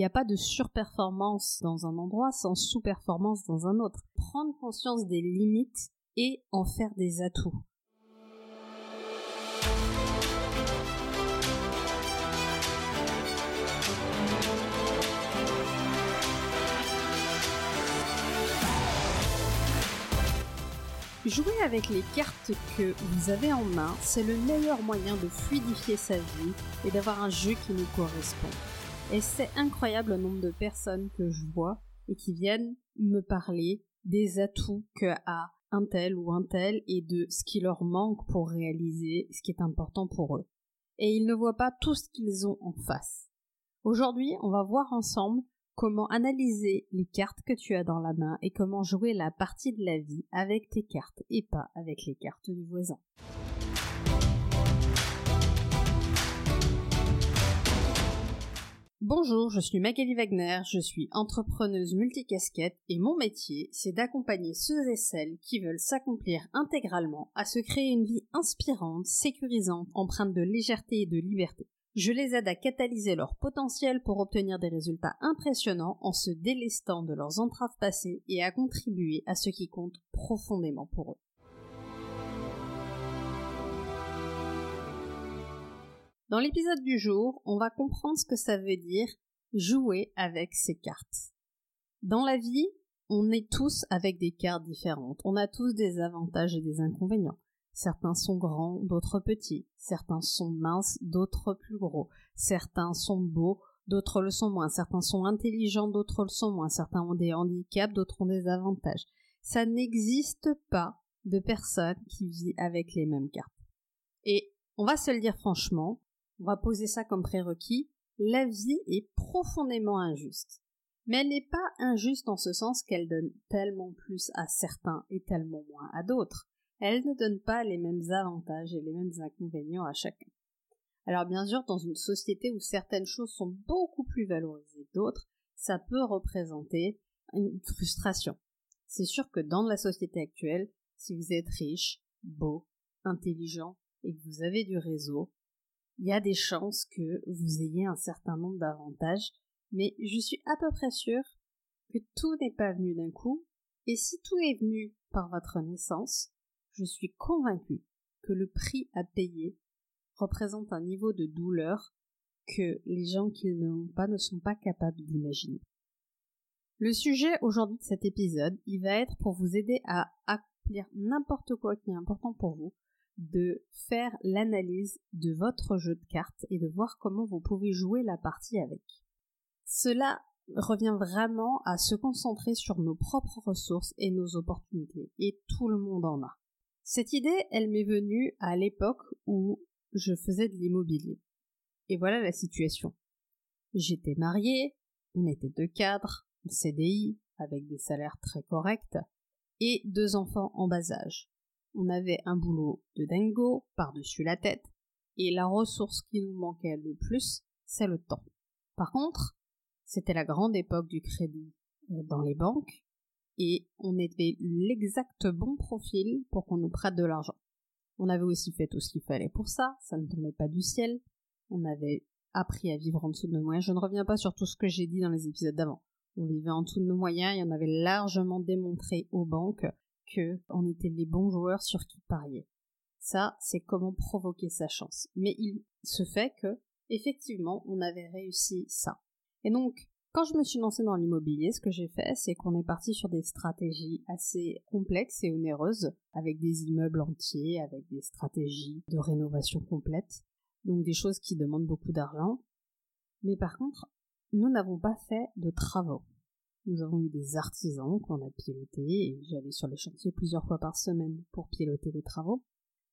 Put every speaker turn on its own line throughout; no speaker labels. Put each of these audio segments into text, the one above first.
n'y a pas de surperformance dans un endroit sans sous-performance dans un autre. Prendre conscience des limites et en faire des atouts. Jouer avec les cartes que vous avez en main, c'est le meilleur moyen de fluidifier sa vie et d'avoir un jeu qui nous correspond. Et c'est incroyable le nombre de personnes que je vois et qui viennent me parler des atouts que a un tel ou un tel et de ce qui leur manque pour réaliser ce qui est important pour eux. Et ils ne voient pas tout ce qu'ils ont en face. Aujourd'hui, on va voir ensemble comment analyser les cartes que tu as dans la main et comment jouer la partie de la vie avec tes cartes et pas avec les cartes du voisin. Bonjour, je suis Magali Wagner, je suis entrepreneuse multicasquette et mon métier, c'est d'accompagner ceux et celles qui veulent s'accomplir intégralement à se créer une vie inspirante, sécurisante, empreinte de légèreté et de liberté. Je les aide à catalyser leur potentiel pour obtenir des résultats impressionnants en se délestant de leurs entraves passées et à contribuer à ce qui compte profondément pour eux. Dans l'épisode du jour, on va comprendre ce que ça veut dire jouer avec ses cartes. Dans la vie, on est tous avec des cartes différentes. On a tous des avantages et des inconvénients. Certains sont grands, d'autres petits. Certains sont minces, d'autres plus gros. Certains sont beaux, d'autres le sont moins. Certains sont intelligents, d'autres le sont moins. Certains ont des handicaps, d'autres ont des avantages. Ça n'existe pas de personne qui vit avec les mêmes cartes. Et on va se le dire franchement, on va poser ça comme prérequis, la vie est profondément injuste. Mais elle n'est pas injuste en ce sens qu'elle donne tellement plus à certains et tellement moins à d'autres elle ne donne pas les mêmes avantages et les mêmes inconvénients à chacun. Alors bien sûr, dans une société où certaines choses sont beaucoup plus valorisées que d'autres, ça peut représenter une frustration. C'est sûr que dans la société actuelle, si vous êtes riche, beau, intelligent et que vous avez du réseau, il y a des chances que vous ayez un certain nombre d'avantages, mais je suis à peu près sûre que tout n'est pas venu d'un coup, et si tout est venu par votre naissance, je suis convaincu que le prix à payer représente un niveau de douleur que les gens qui ne l'ont pas ne sont pas capables d'imaginer. Le sujet aujourd'hui de cet épisode, il va être pour vous aider à accomplir n'importe quoi qui est important pour vous, de faire l'analyse de votre jeu de cartes et de voir comment vous pouvez jouer la partie avec. Cela revient vraiment à se concentrer sur nos propres ressources et nos opportunités, et tout le monde en a. Cette idée, elle m'est venue à l'époque où je faisais de l'immobilier. Et voilà la situation. J'étais mariée, on était deux cadres, CDI, avec des salaires très corrects, et deux enfants en bas âge. On avait un boulot de dingo par-dessus la tête, et la ressource qui nous manquait le plus, c'est le temps. Par contre, c'était la grande époque du crédit dans les banques, et on était l'exact bon profil pour qu'on nous prête de l'argent. On avait aussi fait tout ce qu'il fallait pour ça, ça ne tombait pas du ciel, on avait appris à vivre en dessous de nos moyens. Je ne reviens pas sur tout ce que j'ai dit dans les épisodes d'avant. On vivait en dessous de nos moyens et on avait largement démontré aux banques que on était les bons joueurs sur qui parier. Ça, c'est comment provoquer sa chance. Mais il se fait que, effectivement, on avait réussi ça. Et donc, quand je me suis lancée dans l'immobilier, ce que j'ai fait, c'est qu'on est parti sur des stratégies assez complexes et onéreuses, avec des immeubles entiers, avec des stratégies de rénovation complète, donc des choses qui demandent beaucoup d'argent. Mais par contre, nous n'avons pas fait de travaux. Nous avons eu des artisans qu'on a pilotés, et j'allais sur les chantiers plusieurs fois par semaine pour piloter les travaux,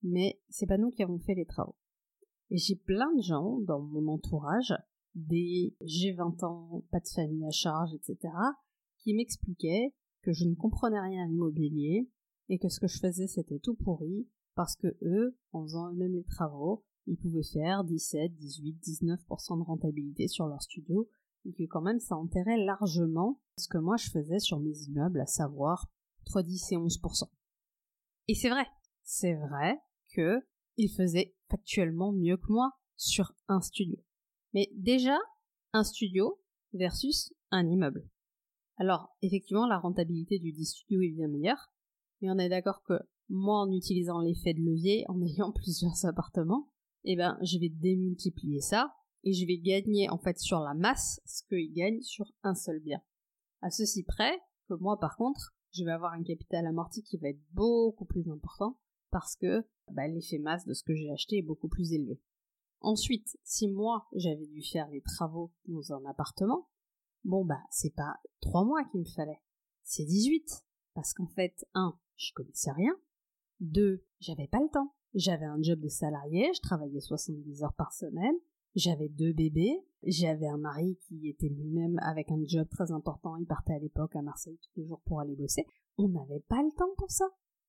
mais c'est pas nous qui avons fait les travaux. Et j'ai plein de gens dans mon entourage des j'ai 20 ans, pas de famille à charge, etc., qui m'expliquaient que je ne comprenais rien à l'immobilier et que ce que je faisais c'était tout pourri parce que eux, en faisant eux-mêmes les travaux, ils pouvaient faire 17, 18, 19% de rentabilité sur leur studio et que quand même ça enterrait largement ce que moi je faisais sur mes immeubles, à savoir entre 10 et 11%. Et c'est vrai, c'est vrai que ils faisaient factuellement mieux que moi sur un studio. Mais déjà, un studio, versus un immeuble. Alors, effectivement, la rentabilité du 10 studio est bien meilleure, mais on est d'accord que moi, en utilisant l'effet de levier, en ayant plusieurs appartements, eh ben, je vais démultiplier ça et je vais gagner en fait sur la masse ce qu'il gagne sur un seul bien. À ceci près que moi, par contre, je vais avoir un capital amorti qui va être beaucoup plus important parce que bah, l'effet masse de ce que j'ai acheté est beaucoup plus élevé. Ensuite, si moi j'avais dû faire les travaux dans un appartement, bon bah c'est pas trois mois qu'il me fallait, c'est 18. Parce qu'en fait, un, je connaissais rien, deux, j'avais pas le temps. J'avais un job de salarié, je travaillais 70 heures par semaine, j'avais deux bébés, j'avais un mari qui était lui-même avec un job très important, il partait à l'époque à Marseille tous les jours pour aller bosser. On n'avait pas le temps pour ça.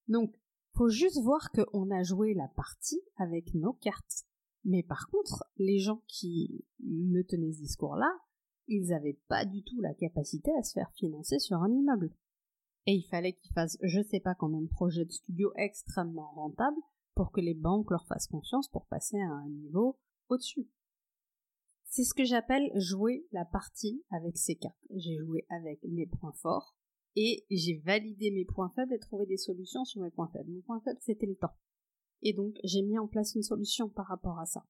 Donc, faut juste voir qu'on a joué la partie avec nos cartes. Mais par contre, les gens qui me tenaient ce discours-là, ils n'avaient pas du tout la capacité à se faire financer sur un immeuble. Et il fallait qu'ils fassent je sais pas combien de projets de studio extrêmement rentables pour que les banques leur fassent confiance pour passer à un niveau au-dessus. C'est ce que j'appelle jouer la partie avec ces cartes. J'ai joué avec mes points forts et j'ai validé mes points faibles et trouvé des solutions sur mes points faibles. Mon point faible, c'était le temps. Et donc, j'ai mis en place une solution par rapport à ça.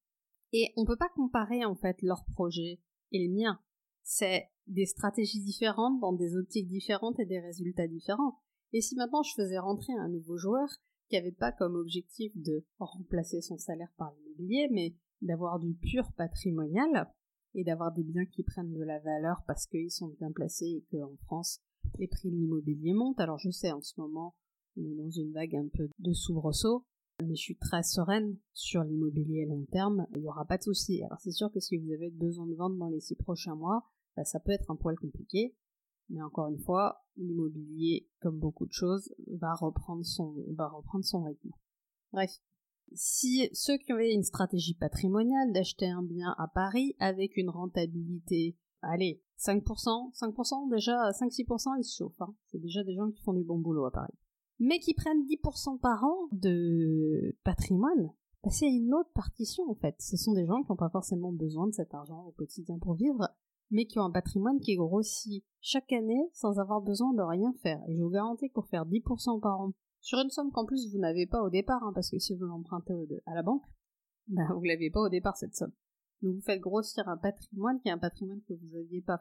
Et on peut pas comparer, en fait, leur projet et le mien. C'est des stratégies différentes dans des optiques différentes et des résultats différents. Et si maintenant je faisais rentrer un nouveau joueur qui n'avait pas comme objectif de remplacer son salaire par l'immobilier, mais d'avoir du pur patrimonial et d'avoir des biens qui prennent de la valeur parce qu'ils sont bien placés et qu'en France, les prix de l'immobilier montent. Alors je sais, en ce moment, on est dans une vague un peu de soubresaut, mais je suis très sereine sur l'immobilier à long terme. Il n'y aura pas de souci. Alors c'est sûr que si vous avez besoin de vendre dans les six prochains mois, bah, ça peut être un poil compliqué. Mais encore une fois, l'immobilier, comme beaucoup de choses, va reprendre son, va reprendre son rythme. Bref, si ceux qui avaient une stratégie patrimoniale d'acheter un bien à Paris avec une rentabilité, allez, 5%, 5% déjà, 5-6% ils se chauffent, hein. c'est déjà des gens qui font du bon boulot à Paris. Mais qui prennent 10% par an de patrimoine, bah, c'est une autre partition en fait. Ce sont des gens qui n'ont pas forcément besoin de cet argent au quotidien pour vivre, mais qui ont un patrimoine qui grossit chaque année sans avoir besoin de rien faire. Et je vous garantis que pour faire 10% par an sur une somme qu'en plus vous n'avez pas au départ, hein, parce que si vous l'empruntez à la banque, ben vous l'avez pas au départ cette somme. Donc vous faites grossir un patrimoine qui est un patrimoine que vous aviez pas.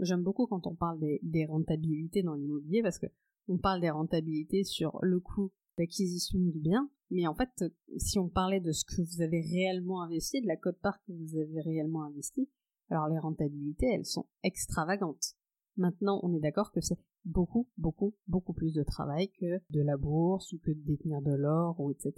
J'aime beaucoup quand on parle des, rentabilités dans l'immobilier parce que on parle des rentabilités sur le coût d'acquisition du bien, mais en fait, si on parlait de ce que vous avez réellement investi, de la cote-part que vous avez réellement investi, alors les rentabilités, elles sont extravagantes. Maintenant, on est d'accord que c'est beaucoup, beaucoup, beaucoup plus de travail que de la bourse ou que de détenir de l'or ou etc.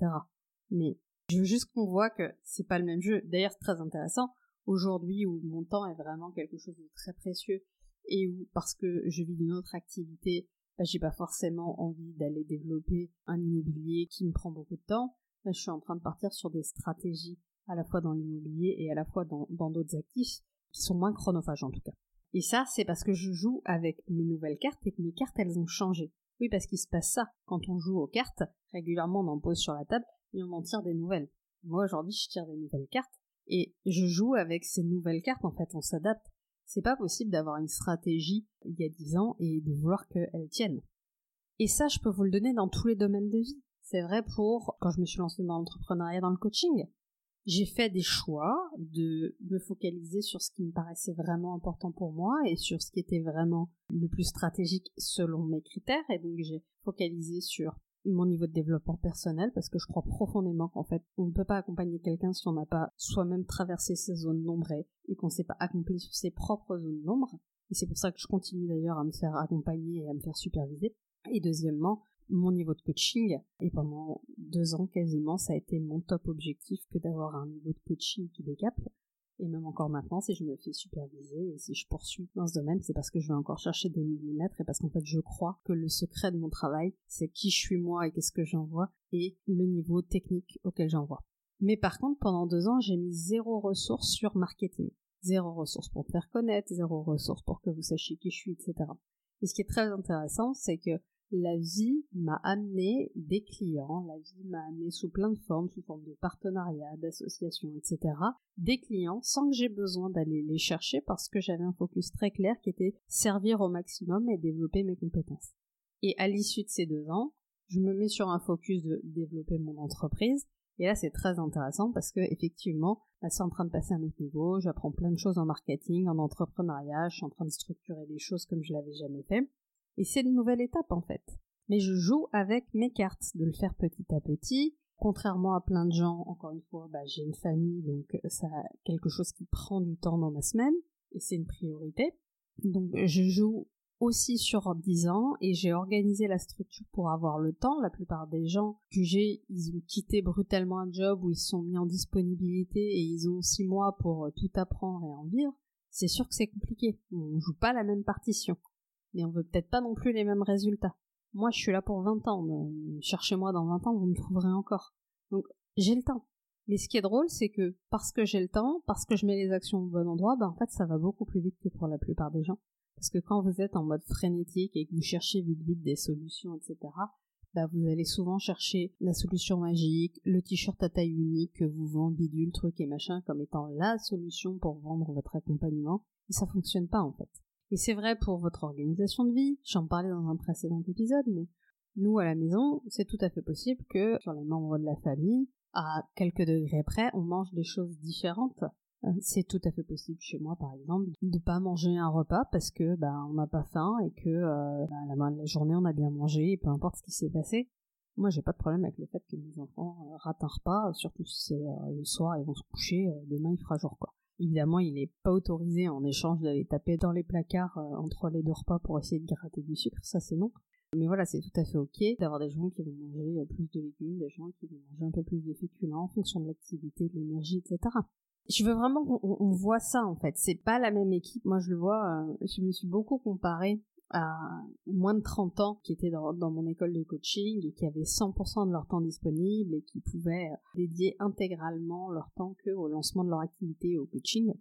Mais je veux juste qu'on voit que c'est pas le même jeu. D'ailleurs, c'est très intéressant. Aujourd'hui, où mon temps est vraiment quelque chose de très précieux et où, parce que je vis d'une autre activité, bah, j'ai pas forcément envie d'aller développer un immobilier qui me prend beaucoup de temps. Là, je suis en train de partir sur des stratégies à la fois dans l'immobilier et à la fois dans d'autres actifs qui sont moins chronophages en tout cas. Et ça, c'est parce que je joue avec mes nouvelles cartes et que mes cartes, elles ont changé. Oui, parce qu'il se passe ça. Quand on joue aux cartes, régulièrement, on en pose sur la table et on en tire des nouvelles. Moi, aujourd'hui, je tire des nouvelles cartes et je joue avec ces nouvelles cartes. En fait, on s'adapte. C'est pas possible d'avoir une stratégie il y a dix ans et de vouloir qu'elle tienne. Et ça, je peux vous le donner dans tous les domaines de vie. C'est vrai pour quand je me suis lancée dans l'entrepreneuriat, dans le coaching j'ai fait des choix de me focaliser sur ce qui me paraissait vraiment important pour moi et sur ce qui était vraiment le plus stratégique selon mes critères. Et donc j'ai focalisé sur mon niveau de développement personnel parce que je crois profondément qu'en fait on ne peut pas accompagner quelqu'un si on n'a pas soi-même traversé ses zones d'ombre et qu'on ne s'est pas accompli sur ses propres zones d'ombre. Et c'est pour ça que je continue d'ailleurs à me faire accompagner et à me faire superviser. Et deuxièmement mon niveau de coaching. Et pendant deux ans quasiment, ça a été mon top objectif que d'avoir un niveau de coaching qui décape. Et même encore maintenant, si je me fais superviser et si je poursuis dans ce domaine, c'est parce que je vais encore chercher des millimètres et parce qu'en fait, je crois que le secret de mon travail, c'est qui je suis moi et qu'est-ce que j'envoie et le niveau technique auquel j'envoie. Mais par contre, pendant deux ans, j'ai mis zéro ressource sur marketing. Zéro ressource pour me faire connaître, zéro ressource pour que vous sachiez qui je suis, etc. Et ce qui est très intéressant, c'est que la vie m'a amené des clients, la vie m'a amené sous plein de formes, sous forme de partenariats, d'associations, etc. Des clients sans que j'ai besoin d'aller les chercher parce que j'avais un focus très clair qui était servir au maximum et développer mes compétences. Et à l'issue de ces deux ans, je me mets sur un focus de développer mon entreprise. Et là, c'est très intéressant parce que effectivement, c'est en train de passer à un autre niveau. J'apprends plein de choses en marketing, en entrepreneuriat. Je suis en train de structurer les choses comme je l'avais jamais fait. Et c'est une nouvelle étape en fait. Mais je joue avec mes cartes, de le faire petit à petit. Contrairement à plein de gens, encore une fois, bah, j'ai une famille, donc ça quelque chose qui prend du temps dans ma semaine, et c'est une priorité. Donc je joue aussi sur 10 ans et j'ai organisé la structure pour avoir le temps. La plupart des gens j'ai, ils ont quitté brutalement un job où ils se sont mis en disponibilité et ils ont 6 mois pour tout apprendre et en vivre. C'est sûr que c'est compliqué. On joue pas la même partition mais on veut peut-être pas non plus les mêmes résultats. Moi, je suis là pour 20 ans. Cherchez-moi dans 20 ans, vous me trouverez encore. Donc, j'ai le temps. Mais ce qui est drôle, c'est que parce que j'ai le temps, parce que je mets les actions au bon endroit, ben en fait, ça va beaucoup plus vite que pour la plupart des gens. Parce que quand vous êtes en mode frénétique et que vous cherchez vite vite des solutions, etc., bah vous allez souvent chercher la solution magique, le t-shirt à taille unique que vous vend bidule, truc et machin comme étant la solution pour vendre votre accompagnement. Et ça fonctionne pas en fait. Et c'est vrai pour votre organisation de vie, j'en parlais dans un précédent épisode, mais nous à la maison, c'est tout à fait possible que sur les membres de la famille, à quelques degrés près, on mange des choses différentes. Euh, c'est tout à fait possible chez moi, par exemple, de pas manger un repas parce que bah, on n'a pas faim et que euh, bah, à la fin de la journée on a bien mangé, peu importe ce qui s'est passé. Moi, j'ai pas de problème avec le fait que mes enfants euh, ratent un repas, surtout si c'est le soir, ils vont se coucher, demain il fera jour quoi. Évidemment, il n'est pas autorisé en échange d'aller taper dans les placards euh, entre les deux repas pour essayer de gratter du sucre, ça c'est non. Mais voilà, c'est tout à fait ok d'avoir des gens qui vont manger euh, plus de légumes, des gens qui vont manger un peu plus de féculents en fonction de l'activité, de l'énergie, etc. Je veux vraiment qu'on voit ça en fait. C'est pas la même équipe. Moi, je le vois. Euh, je me suis beaucoup comparée à moins de 30 ans qui étaient dans, mon école de coaching et qui avaient 100% de leur temps disponible et qui pouvaient euh, dédier intégralement leur temps que au lancement de leur activité au coaching.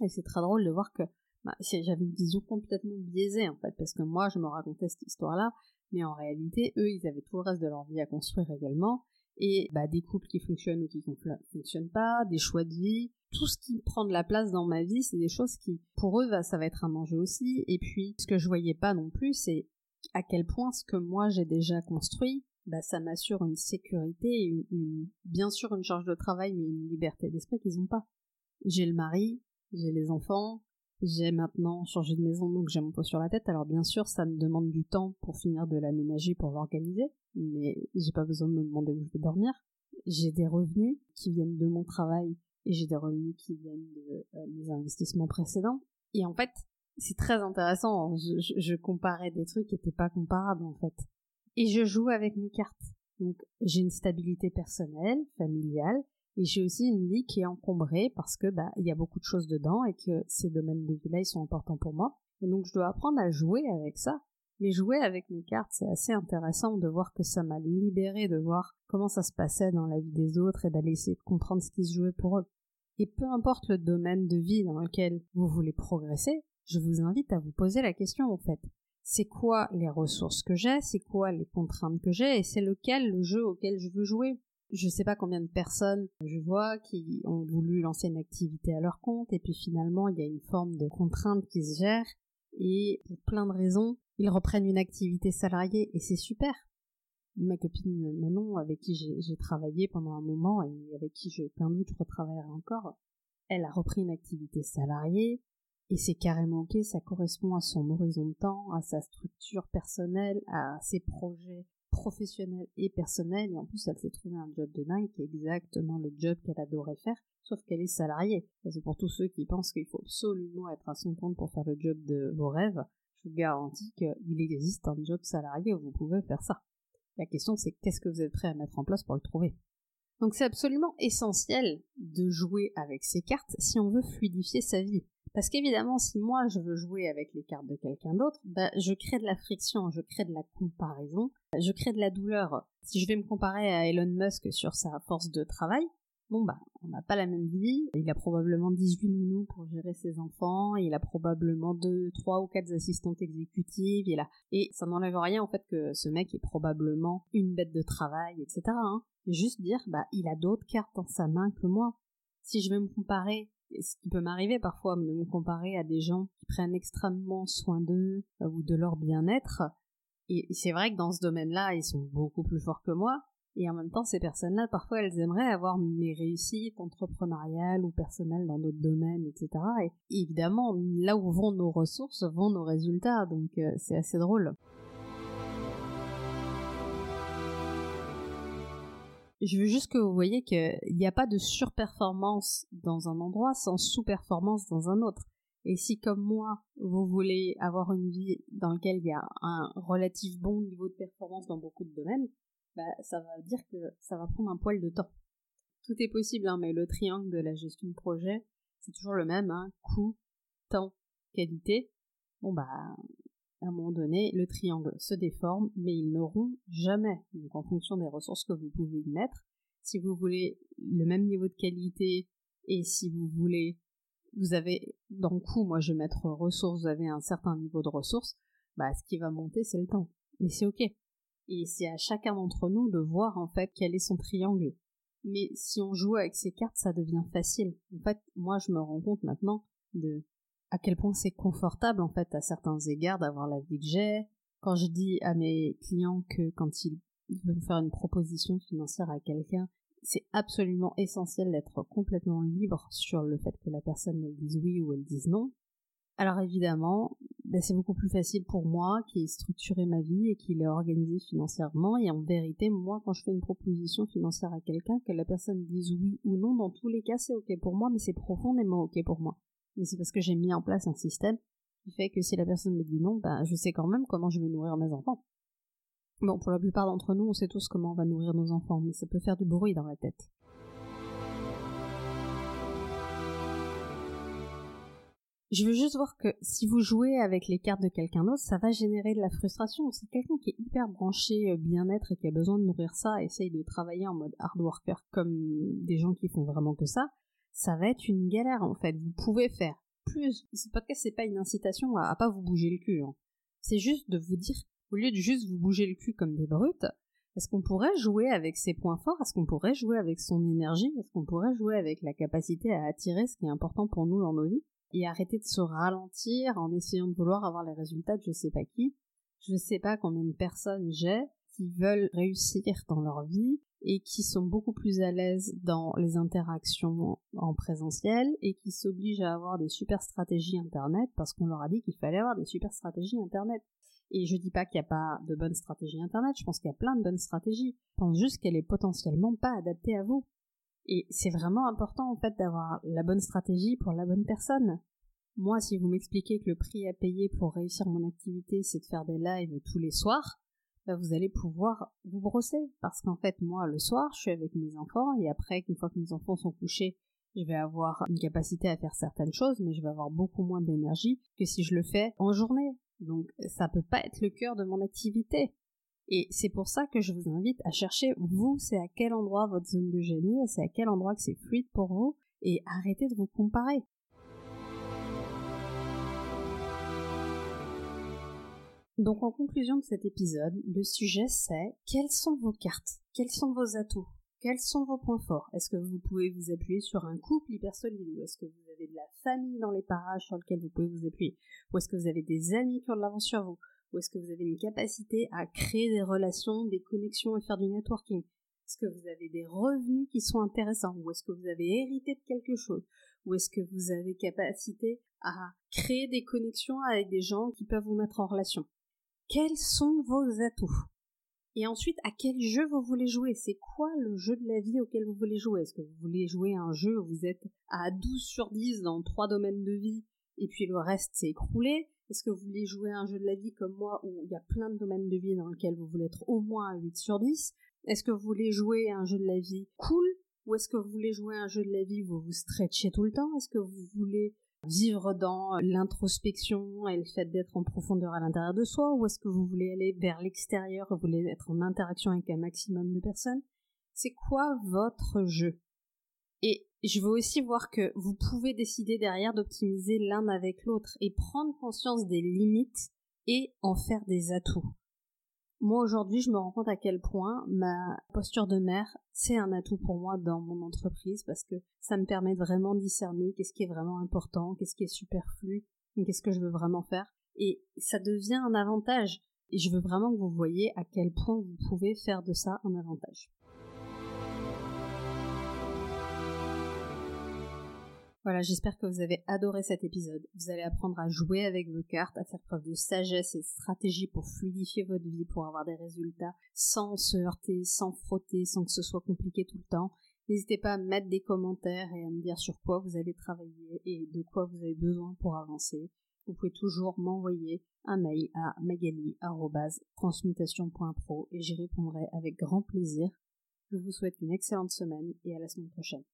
Et c'est très drôle de voir que bah, j'avais une vision complètement biaisée en fait parce que moi je me racontais cette histoire-là mais en réalité eux ils avaient tout le reste de leur vie à construire également et bah, des couples qui fonctionnent ou qui ne fonctionnent pas, des choix de vie, tout ce qui prend de la place dans ma vie, c'est des choses qui, pour eux, ça va être un enjeu aussi. Et puis, ce que je voyais pas non plus, c'est à quel point ce que moi j'ai déjà construit, bah, ça m'assure une sécurité, une, bien sûr une charge de travail, mais une liberté d'esprit qu'ils n'ont pas. J'ai le mari, j'ai les enfants, j'ai maintenant changé de maison, donc j'ai mon pot sur la tête. Alors bien sûr, ça me demande du temps pour finir de l'aménager, pour l'organiser, mais j'ai pas besoin de me demander où je vais dormir. J'ai des revenus qui viennent de mon travail et j'ai des revenus qui viennent de euh, mes investissements précédents. Et en fait, c'est très intéressant. Je, je, comparais des trucs qui n'étaient pas comparables en fait. Et je joue avec mes cartes. Donc j'ai une stabilité personnelle, familiale, et j'ai aussi une vie qui est encombrée parce que bah il y a beaucoup de choses dedans et que ces domaines de vie-là ils sont importants pour moi. Et donc je dois apprendre à jouer avec ça mais jouer avec mes cartes, c'est assez intéressant de voir que ça m'a libéré de voir comment ça se passait dans la vie des autres et d'aller essayer de comprendre ce qui se jouait pour eux. Et peu importe le domaine de vie dans lequel vous voulez progresser, je vous invite à vous poser la question en fait. C'est quoi les ressources que j'ai, c'est quoi les contraintes que j'ai? Et c'est lequel le jeu auquel je veux jouer? Je sais pas combien de personnes je vois qui ont voulu lancer une activité à leur compte et puis finalement il y a une forme de contrainte qui se gère et pour plein de raisons, ils reprennent une activité salariée et c'est super. Ma copine Manon, avec qui j'ai travaillé pendant un moment et avec qui je plein doute retravaillerai encore, elle a repris une activité salariée et c'est carrément ok, ça correspond à son horizon de temps, à sa structure personnelle, à ses projets professionnels et personnels et en plus elle s'est trouvé un job de dingue qui est exactement le job qu'elle adorait faire sauf qu'elle est salariée. C'est pour tous ceux qui pensent qu'il faut absolument être à son compte pour faire le job de vos rêves, je vous garantis qu'il existe un job salarié où vous pouvez faire ça. La question c'est qu'est-ce que vous êtes prêt à mettre en place pour le trouver? Donc c'est absolument essentiel de jouer avec ces cartes si on veut fluidifier sa vie. Parce qu'évidemment, si moi je veux jouer avec les cartes de quelqu'un d'autre, bah, je crée de la friction, je crée de la comparaison, je crée de la douleur. Si je vais me comparer à Elon Musk sur sa force de travail, bon bah on n'a pas la même vie, il a probablement 18 nounous pour gérer ses enfants, il a probablement deux, trois ou quatre assistantes exécutives, il a et ça n'enlève rien en fait que ce mec est probablement une bête de travail, etc. Hein. Juste dire bah il a d'autres cartes dans sa main que moi. Si je vais me comparer ce qui peut m'arriver parfois de me comparer à des gens qui prennent extrêmement soin d'eux euh, ou de leur bien-être. Et c'est vrai que dans ce domaine-là, ils sont beaucoup plus forts que moi. Et en même temps, ces personnes-là, parfois, elles aimeraient avoir mes réussites entrepreneuriales ou personnelles dans d'autres domaines, etc. Et évidemment, là où vont nos ressources, vont nos résultats. Donc, euh, c'est assez drôle. Je veux juste que vous voyez qu'il n'y a pas de surperformance dans un endroit sans sous-performance dans un autre. Et si, comme moi, vous voulez avoir une vie dans laquelle il y a un relatif bon niveau de performance dans beaucoup de domaines, bah, ça va dire que ça va prendre un poil de temps. Tout est possible, hein, mais le triangle de la gestion de projet, c'est toujours le même, hein, coût, temps, qualité. Bon bah, à un moment donné, le triangle se déforme, mais il ne rompt jamais. Donc en fonction des ressources que vous pouvez y mettre, si vous voulez le même niveau de qualité et si vous voulez, vous avez dans le coût, moi je vais mettre ressources, vous avez un certain niveau de ressources, bah ce qui va monter c'est le temps. Mais c'est ok. Et c'est à chacun d'entre nous de voir en fait quel est son triangle. Mais si on joue avec ces cartes, ça devient facile. En fait, moi je me rends compte maintenant de à quel point c'est confortable en fait à certains égards d'avoir la vie que j'ai. Quand je dis à mes clients que quand ils veulent faire une proposition financière à quelqu'un, c'est absolument essentiel d'être complètement libre sur le fait que la personne elle dise oui ou elle dise non. Alors évidemment, ben, c'est beaucoup plus facile pour moi qui ai structuré ma vie et qui l'ai organisée financièrement. Et en vérité, moi, quand je fais une proposition financière à quelqu'un, que la personne dise oui ou non, dans tous les cas, c'est ok pour moi, mais c'est profondément ok pour moi mais c'est parce que j'ai mis en place un système qui fait que si la personne me dit non, ben je sais quand même comment je vais nourrir mes enfants. Bon, pour la plupart d'entre nous, on sait tous comment on va nourrir nos enfants, mais ça peut faire du bruit dans la tête. Je veux juste voir que si vous jouez avec les cartes de quelqu'un d'autre, ça va générer de la frustration. Si quelqu'un qui est hyper branché euh, bien-être et qui a besoin de nourrir ça essaye de travailler en mode hard worker comme des gens qui font vraiment que ça, ça va être une galère en fait. Vous pouvez faire plus. Ce podcast c'est pas une incitation à, pas vous bouger le cul. Hein. C'est juste de vous dire, au lieu de juste vous bouger le cul comme des brutes, est-ce qu'on pourrait jouer avec ses points forts? Est-ce qu'on pourrait jouer avec son énergie? Est-ce qu'on pourrait jouer avec la capacité à attirer ce qui est important pour nous dans nos vies? Et arrêter de se ralentir en essayant de vouloir avoir les résultats de je sais pas qui. Je sais pas combien de personnes j'ai qui veulent réussir dans leur vie et qui sont beaucoup plus à l'aise dans les interactions en présentiel et qui s'obligent à avoir des super stratégies internet parce qu'on leur a dit qu'il fallait avoir des super stratégies internet. Et je dis pas qu'il n'y a pas de bonnes stratégies internet, je pense qu'il y a plein de bonnes stratégies. Je pense juste qu'elle est potentiellement pas adaptée à vous. Et c'est vraiment important en fait d'avoir la bonne stratégie pour la bonne personne. Moi, si vous m'expliquez que le prix à payer pour réussir mon activité, c'est de faire des lives tous les soirs, bah, vous allez pouvoir vous brosser. Parce qu'en fait, moi, le soir, je suis avec mes enfants, et après, une fois que mes enfants sont couchés, je vais avoir une capacité à faire certaines choses, mais je vais avoir beaucoup moins d'énergie que si je le fais en journée. Donc, ça peut pas être le cœur de mon activité. Et c'est pour ça que je vous invite à chercher, vous, c'est à quel endroit votre zone de génie, c'est à quel endroit que c'est fluide pour vous, et arrêtez de vous comparer. Donc en conclusion de cet épisode, le sujet c'est quelles sont vos cartes? Quels sont vos atouts? Quels sont vos points forts? Est-ce que vous pouvez vous appuyer sur un couple hyper solide Ou est-ce que vous avez de la famille dans les parages sur lesquels vous pouvez vous appuyer? Ou est-ce que vous avez des amis qui ont de l'avance sur vous? Ou est-ce que vous avez une capacité à créer des relations, des connexions et faire du networking? Est-ce que vous avez des revenus qui sont intéressants? Ou est-ce que vous avez hérité de quelque chose? Ou est-ce que vous avez capacité à créer des connexions avec des gens qui peuvent vous mettre en relation? Quels sont vos atouts? Et ensuite, à quel jeu vous voulez jouer? C'est quoi le jeu de la vie auquel vous voulez jouer? Est-ce que vous voulez jouer un jeu où vous êtes à 12 sur 10 dans trois domaines de vie et puis le reste s'est écroulé? Est-ce que vous voulez jouer un jeu de la vie comme moi où il y a plein de domaines de vie dans lesquels vous voulez être au moins à 8 sur 10 Est-ce que vous voulez jouer un jeu de la vie cool ou est-ce que vous voulez jouer un jeu de la vie où vous vous stretchez tout le temps? Est-ce que vous voulez vivre dans l'introspection et le fait d'être en profondeur à l'intérieur de soi ou est-ce que vous voulez aller vers l'extérieur, vous voulez être en interaction avec un maximum de personnes? C'est quoi votre jeu? Je veux aussi voir que vous pouvez décider derrière d'optimiser l'un avec l'autre et prendre conscience des limites et en faire des atouts. Moi aujourd'hui, je me rends compte à quel point ma posture de mère, c'est un atout pour moi dans mon entreprise parce que ça me permet de vraiment discerner qu'est-ce qui est vraiment important, qu'est-ce qui est superflu, qu'est-ce que je veux vraiment faire. Et ça devient un avantage. Et je veux vraiment que vous voyez à quel point vous pouvez faire de ça un avantage. Voilà, j'espère que vous avez adoré cet épisode. Vous allez apprendre à jouer avec vos cartes, à faire preuve de sagesse et de stratégie pour fluidifier votre vie, pour avoir des résultats sans se heurter, sans frotter, sans que ce soit compliqué tout le temps. N'hésitez pas à mettre des commentaires et à me dire sur quoi vous allez travailler et de quoi vous avez besoin pour avancer. Vous pouvez toujours m'envoyer un mail à magali.transmutation.pro et j'y répondrai avec grand plaisir. Je vous souhaite une excellente semaine et à la semaine prochaine.